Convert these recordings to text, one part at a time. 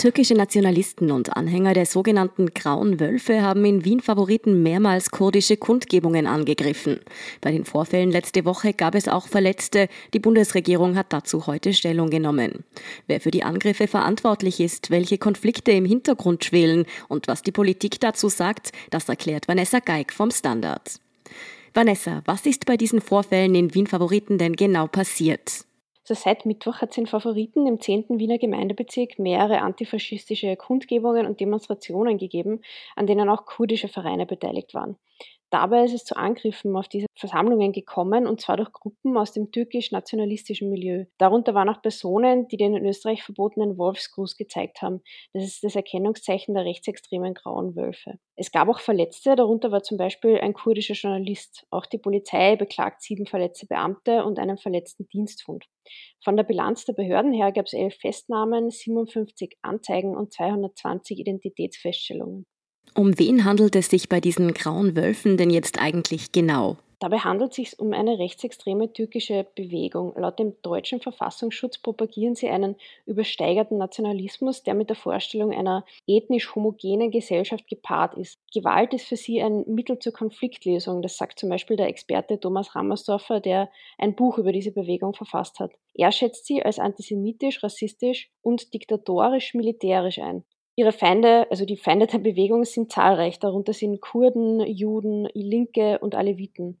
Türkische Nationalisten und Anhänger der sogenannten Grauen Wölfe haben in Wien Favoriten mehrmals kurdische Kundgebungen angegriffen. Bei den Vorfällen letzte Woche gab es auch Verletzte. Die Bundesregierung hat dazu heute Stellung genommen. Wer für die Angriffe verantwortlich ist, welche Konflikte im Hintergrund schwelen und was die Politik dazu sagt, das erklärt Vanessa Geig vom Standard. Vanessa, was ist bei diesen Vorfällen in Wien Favoriten denn genau passiert? Also seit Mittwoch hat es in Favoriten im 10. Wiener Gemeindebezirk mehrere antifaschistische Kundgebungen und Demonstrationen gegeben, an denen auch kurdische Vereine beteiligt waren. Dabei ist es zu Angriffen auf diese Versammlungen gekommen, und zwar durch Gruppen aus dem türkisch-nationalistischen Milieu. Darunter waren auch Personen, die den in Österreich verbotenen Wolfsgruß gezeigt haben. Das ist das Erkennungszeichen der rechtsextremen grauen Wölfe. Es gab auch Verletzte, darunter war zum Beispiel ein kurdischer Journalist. Auch die Polizei beklagt sieben verletzte Beamte und einen verletzten Diensthund. Von der Bilanz der Behörden her gab es elf Festnahmen, 57 Anzeigen und 220 Identitätsfeststellungen. Um wen handelt es sich bei diesen grauen Wölfen denn jetzt eigentlich genau? Dabei handelt es sich um eine rechtsextreme türkische Bewegung. Laut dem deutschen Verfassungsschutz propagieren sie einen übersteigerten Nationalismus, der mit der Vorstellung einer ethnisch homogenen Gesellschaft gepaart ist. Gewalt ist für sie ein Mittel zur Konfliktlösung. Das sagt zum Beispiel der Experte Thomas Rammersdorfer, der ein Buch über diese Bewegung verfasst hat. Er schätzt sie als antisemitisch, rassistisch und diktatorisch-militärisch ein. Ihre Feinde, also die Feinde der Bewegung, sind zahlreich. Darunter sind Kurden, Juden, Linke und Aleviten.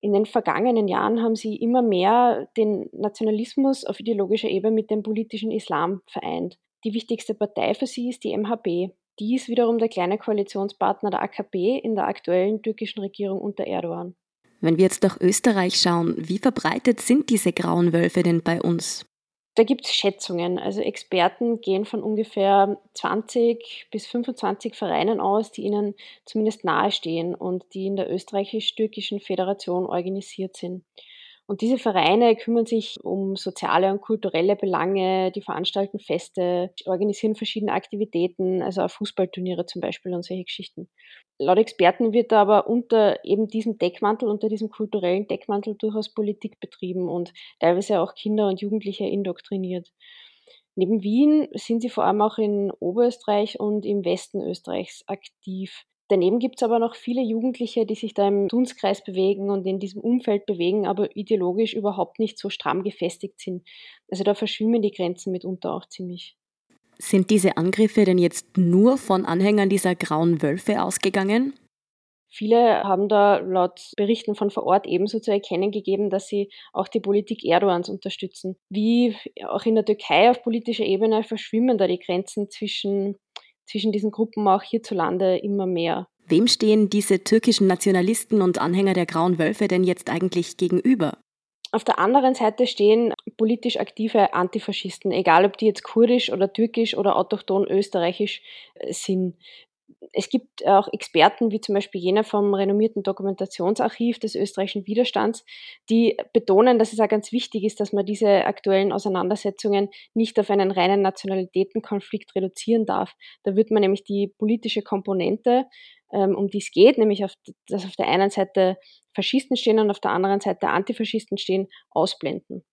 In den vergangenen Jahren haben sie immer mehr den Nationalismus auf ideologischer Ebene mit dem politischen Islam vereint. Die wichtigste Partei für sie ist die MHP. Die ist wiederum der kleine Koalitionspartner der AKP in der aktuellen türkischen Regierung unter Erdogan. Wenn wir jetzt nach Österreich schauen, wie verbreitet sind diese grauen Wölfe denn bei uns? Da gibt es Schätzungen. Also Experten gehen von ungefähr 20 bis 25 Vereinen aus, die ihnen zumindest nahestehen und die in der österreichisch-türkischen Föderation organisiert sind. Und diese Vereine kümmern sich um soziale und kulturelle Belange, die veranstalten Feste, organisieren verschiedene Aktivitäten, also auch Fußballturniere zum Beispiel und solche Geschichten. Laut Experten wird aber unter eben diesem Deckmantel, unter diesem kulturellen Deckmantel durchaus Politik betrieben und teilweise auch Kinder und Jugendliche indoktriniert. Neben Wien sind sie vor allem auch in Oberösterreich und im Westen Österreichs aktiv. Daneben gibt es aber noch viele Jugendliche, die sich da im Dunstkreis bewegen und in diesem Umfeld bewegen, aber ideologisch überhaupt nicht so stramm gefestigt sind. Also da verschwimmen die Grenzen mitunter auch ziemlich. Sind diese Angriffe denn jetzt nur von Anhängern dieser grauen Wölfe ausgegangen? Viele haben da laut Berichten von vor Ort ebenso zu erkennen gegeben, dass sie auch die Politik Erdogans unterstützen. Wie auch in der Türkei auf politischer Ebene verschwimmen da die Grenzen zwischen zwischen diesen Gruppen auch hierzulande immer mehr. Wem stehen diese türkischen Nationalisten und Anhänger der Grauen Wölfe denn jetzt eigentlich gegenüber? Auf der anderen Seite stehen politisch aktive Antifaschisten, egal ob die jetzt kurdisch oder türkisch oder autochton österreichisch äh, sind es gibt auch Experten, wie zum Beispiel jener vom renommierten Dokumentationsarchiv des österreichischen Widerstands, die betonen, dass es auch ganz wichtig ist, dass man diese aktuellen Auseinandersetzungen nicht auf einen reinen Nationalitätenkonflikt reduzieren darf. Da wird man nämlich die politische Komponente, ähm, um die es geht, nämlich auf, dass auf der einen Seite Faschisten stehen und auf der anderen Seite Antifaschisten stehen, ausblenden.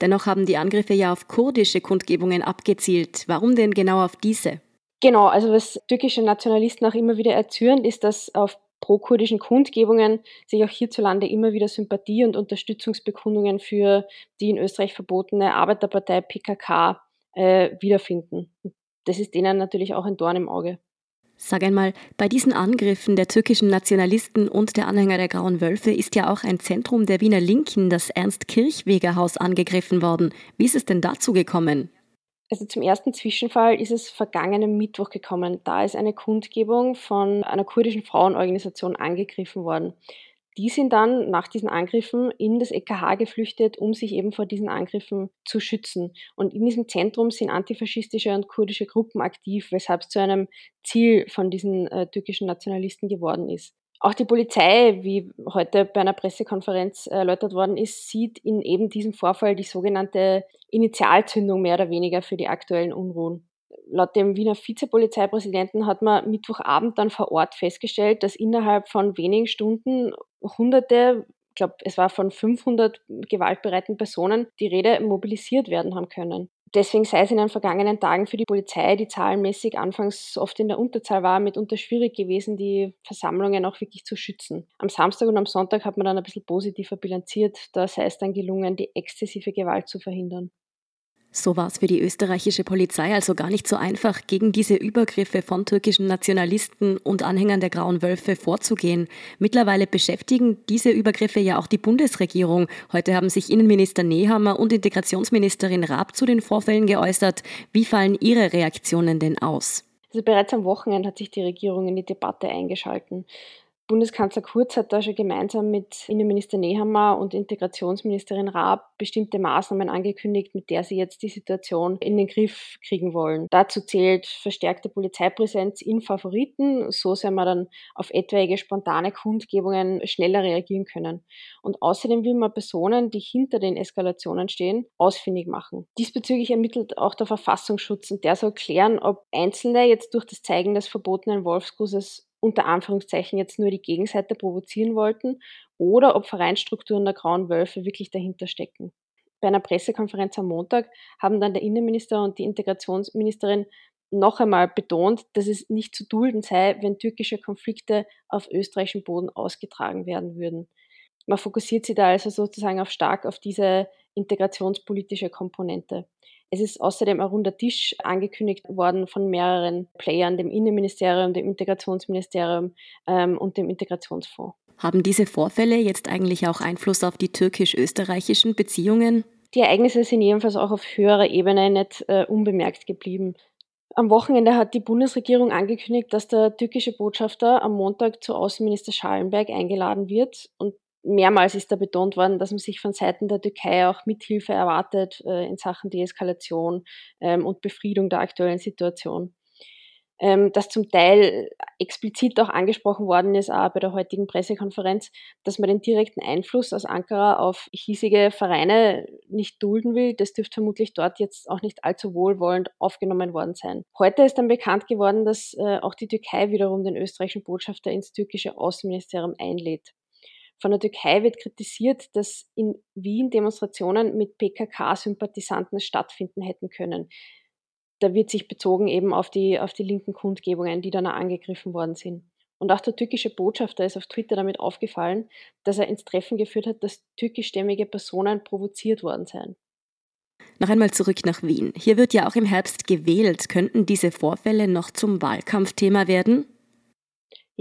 Dennoch haben die Angriffe ja auf kurdische Kundgebungen abgezielt. Warum denn genau auf diese? Genau, also was türkische Nationalisten auch immer wieder erzürnt, ist, dass auf pro-kurdischen Kundgebungen sich auch hierzulande immer wieder Sympathie und Unterstützungsbekundungen für die in Österreich verbotene Arbeiterpartei PKK äh, wiederfinden. Das ist denen natürlich auch ein Dorn im Auge. Sag einmal, bei diesen Angriffen der türkischen Nationalisten und der Anhänger der Grauen Wölfe ist ja auch ein Zentrum der Wiener Linken, das Ernst-Kirchweger-Haus, angegriffen worden. Wie ist es denn dazu gekommen? Also zum ersten Zwischenfall ist es vergangenen Mittwoch gekommen. Da ist eine Kundgebung von einer kurdischen Frauenorganisation angegriffen worden. Die sind dann nach diesen Angriffen in das EKH geflüchtet, um sich eben vor diesen Angriffen zu schützen. Und in diesem Zentrum sind antifaschistische und kurdische Gruppen aktiv, weshalb es zu einem Ziel von diesen äh, türkischen Nationalisten geworden ist. Auch die Polizei, wie heute bei einer Pressekonferenz erläutert worden ist, sieht in eben diesem Vorfall die sogenannte Initialzündung mehr oder weniger für die aktuellen Unruhen. Laut dem Wiener Vizepolizeipräsidenten hat man Mittwochabend dann vor Ort festgestellt, dass innerhalb von wenigen Stunden Hunderte, ich glaube, es war von 500 gewaltbereiten Personen, die Rede mobilisiert werden haben können. Deswegen sei es in den vergangenen Tagen für die Polizei, die zahlenmäßig anfangs oft in der Unterzahl war, mitunter schwierig gewesen, die Versammlungen auch wirklich zu schützen. Am Samstag und am Sonntag hat man dann ein bisschen positiver bilanziert. Da sei es dann gelungen, die exzessive Gewalt zu verhindern. So war es für die österreichische Polizei also gar nicht so einfach, gegen diese Übergriffe von türkischen Nationalisten und Anhängern der Grauen Wölfe vorzugehen. Mittlerweile beschäftigen diese Übergriffe ja auch die Bundesregierung. Heute haben sich Innenminister Nehammer und Integrationsministerin Raab zu den Vorfällen geäußert. Wie fallen Ihre Reaktionen denn aus? Also bereits am Wochenende hat sich die Regierung in die Debatte eingeschalten. Bundeskanzler Kurz hat da schon gemeinsam mit Innenminister Nehammer und Integrationsministerin Raab bestimmte Maßnahmen angekündigt, mit der sie jetzt die Situation in den Griff kriegen wollen. Dazu zählt verstärkte Polizeipräsenz in Favoriten, so soll man dann auf etwaige spontane Kundgebungen schneller reagieren können. Und außerdem will man Personen, die hinter den Eskalationen stehen, ausfindig machen. Diesbezüglich ermittelt auch der Verfassungsschutz und der soll klären, ob Einzelne jetzt durch das Zeigen des verbotenen Wolfsgusses unter Anführungszeichen jetzt nur die Gegenseite provozieren wollten oder ob Vereinsstrukturen der Grauen Wölfe wirklich dahinter stecken. Bei einer Pressekonferenz am Montag haben dann der Innenminister und die Integrationsministerin noch einmal betont, dass es nicht zu dulden sei, wenn türkische Konflikte auf österreichischem Boden ausgetragen werden würden. Man fokussiert sich da also sozusagen auf stark auf diese integrationspolitische Komponente. Es ist außerdem ein runder Tisch angekündigt worden von mehreren Playern, dem Innenministerium, dem Integrationsministerium ähm, und dem Integrationsfonds. Haben diese Vorfälle jetzt eigentlich auch Einfluss auf die türkisch-österreichischen Beziehungen? Die Ereignisse sind jedenfalls auch auf höherer Ebene nicht äh, unbemerkt geblieben. Am Wochenende hat die Bundesregierung angekündigt, dass der türkische Botschafter am Montag zu Außenminister Schallenberg eingeladen wird und mehrmals ist da betont worden, dass man sich von Seiten der Türkei auch Mithilfe erwartet äh, in Sachen Deeskalation ähm, und Befriedung der aktuellen Situation. Ähm, dass zum Teil explizit auch angesprochen worden ist, auch bei der heutigen Pressekonferenz, dass man den direkten Einfluss aus Ankara auf hiesige Vereine nicht dulden will. Das dürfte vermutlich dort jetzt auch nicht allzu wohlwollend aufgenommen worden sein. Heute ist dann bekannt geworden, dass äh, auch die Türkei wiederum den österreichischen Botschafter ins türkische Außenministerium einlädt. Von der Türkei wird kritisiert, dass in Wien Demonstrationen mit PKK-Sympathisanten stattfinden hätten können. Da wird sich bezogen eben auf die, auf die linken Kundgebungen, die dann angegriffen worden sind. Und auch der türkische Botschafter ist auf Twitter damit aufgefallen, dass er ins Treffen geführt hat, dass türkischstämmige Personen provoziert worden seien. Noch einmal zurück nach Wien. Hier wird ja auch im Herbst gewählt. Könnten diese Vorfälle noch zum Wahlkampfthema werden?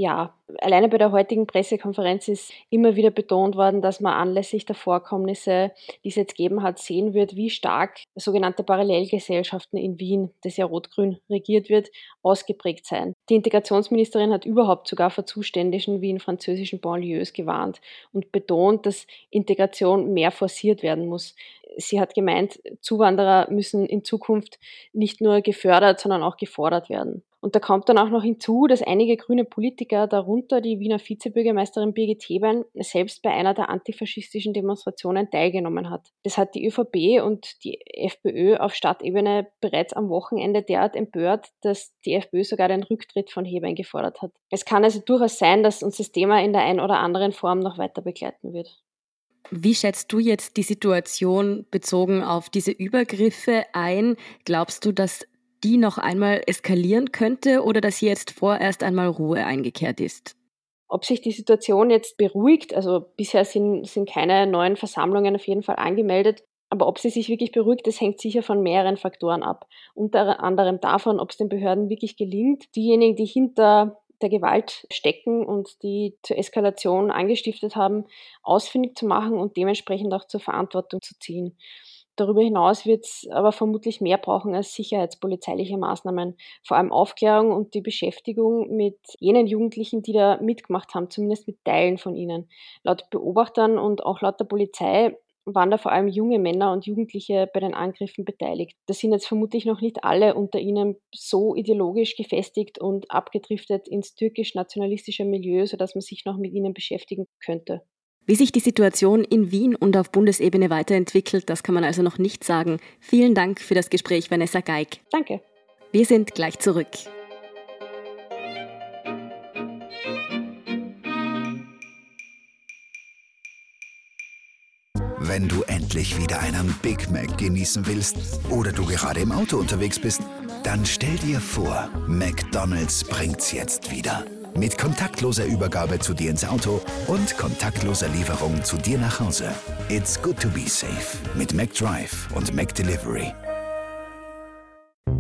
Ja, alleine bei der heutigen Pressekonferenz ist immer wieder betont worden, dass man anlässlich der Vorkommnisse, die es jetzt gegeben hat, sehen wird, wie stark sogenannte Parallelgesellschaften in Wien, das ja rot-grün regiert wird, ausgeprägt sein. Die Integrationsministerin hat überhaupt sogar vor Zuständischen wie in französischen Banlieues gewarnt und betont, dass Integration mehr forciert werden muss. Sie hat gemeint, Zuwanderer müssen in Zukunft nicht nur gefördert, sondern auch gefordert werden. Und da kommt dann auch noch hinzu, dass einige grüne Politiker, darunter die Wiener Vizebürgermeisterin Birgit Hebein, selbst bei einer der antifaschistischen Demonstrationen teilgenommen hat. Das hat die ÖVP und die FPÖ auf Stadtebene bereits am Wochenende derart empört, dass die FPÖ sogar den Rücktritt von Hebein gefordert hat. Es kann also durchaus sein, dass uns das Thema in der einen oder anderen Form noch weiter begleiten wird. Wie schätzt du jetzt die Situation bezogen auf diese Übergriffe ein? Glaubst du, dass die noch einmal eskalieren könnte oder dass jetzt vorerst einmal Ruhe eingekehrt ist? Ob sich die Situation jetzt beruhigt, also bisher sind, sind keine neuen Versammlungen auf jeden Fall angemeldet, aber ob sie sich wirklich beruhigt, das hängt sicher von mehreren Faktoren ab. Unter anderem davon, ob es den Behörden wirklich gelingt, diejenigen, die hinter der Gewalt stecken und die zur Eskalation angestiftet haben, ausfindig zu machen und dementsprechend auch zur Verantwortung zu ziehen. Darüber hinaus wird es aber vermutlich mehr brauchen als sicherheitspolizeiliche Maßnahmen, vor allem Aufklärung und die Beschäftigung mit jenen Jugendlichen, die da mitgemacht haben, zumindest mit Teilen von ihnen. Laut Beobachtern und auch laut der Polizei waren da vor allem junge Männer und Jugendliche bei den Angriffen beteiligt. Da sind jetzt vermutlich noch nicht alle unter ihnen so ideologisch gefestigt und abgedriftet ins türkisch-nationalistische Milieu, sodass man sich noch mit ihnen beschäftigen könnte. Wie sich die Situation in Wien und auf Bundesebene weiterentwickelt, das kann man also noch nicht sagen. Vielen Dank für das Gespräch, Vanessa Geig. Danke. Wir sind gleich zurück. Wenn du endlich wieder einen Big Mac genießen willst oder du gerade im Auto unterwegs bist, dann stell dir vor, McDonald's bringt's jetzt wieder. Mit kontaktloser Übergabe zu dir ins Auto und kontaktloser Lieferung zu dir nach Hause. It's good to be safe mit McDrive und McDelivery.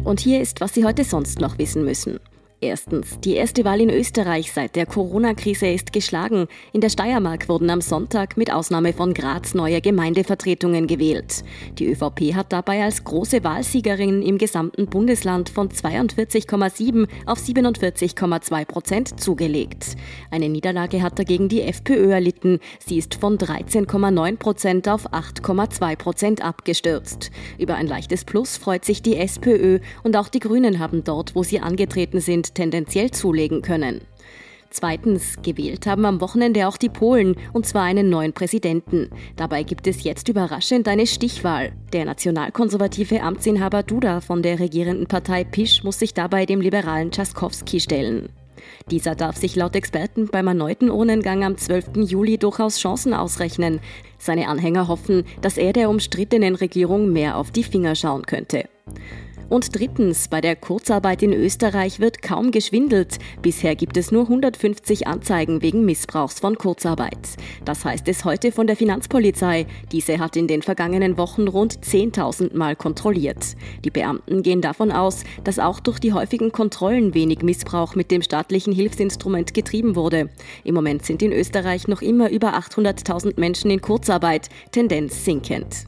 Und hier ist, was Sie heute sonst noch wissen müssen. Erstens, die erste Wahl in Österreich seit der Corona-Krise ist geschlagen. In der Steiermark wurden am Sonntag mit Ausnahme von Graz neue Gemeindevertretungen gewählt. Die ÖVP hat dabei als große Wahlsiegerin im gesamten Bundesland von 42,7 auf 47,2 Prozent zugelegt. Eine Niederlage hat dagegen die FPÖ erlitten. Sie ist von 13,9 Prozent auf 8,2 Prozent abgestürzt. Über ein leichtes Plus freut sich die SPÖ und auch die Grünen haben dort, wo sie angetreten sind, tendenziell zulegen können. Zweitens, gewählt haben am Wochenende auch die Polen, und zwar einen neuen Präsidenten. Dabei gibt es jetzt überraschend eine Stichwahl. Der nationalkonservative Amtsinhaber Duda von der regierenden Partei PiS muss sich dabei dem liberalen Tschaskowski stellen. Dieser darf sich laut Experten beim erneuten Urnengang am 12. Juli durchaus Chancen ausrechnen. Seine Anhänger hoffen, dass er der umstrittenen Regierung mehr auf die Finger schauen könnte. Und drittens, bei der Kurzarbeit in Österreich wird kaum geschwindelt. Bisher gibt es nur 150 Anzeigen wegen Missbrauchs von Kurzarbeit. Das heißt es heute von der Finanzpolizei. Diese hat in den vergangenen Wochen rund 10.000 Mal kontrolliert. Die Beamten gehen davon aus, dass auch durch die häufigen Kontrollen wenig Missbrauch mit dem staatlichen Hilfsinstrument getrieben wurde. Im Moment sind in Österreich noch immer über 800.000 Menschen in Kurzarbeit, Tendenz sinkend.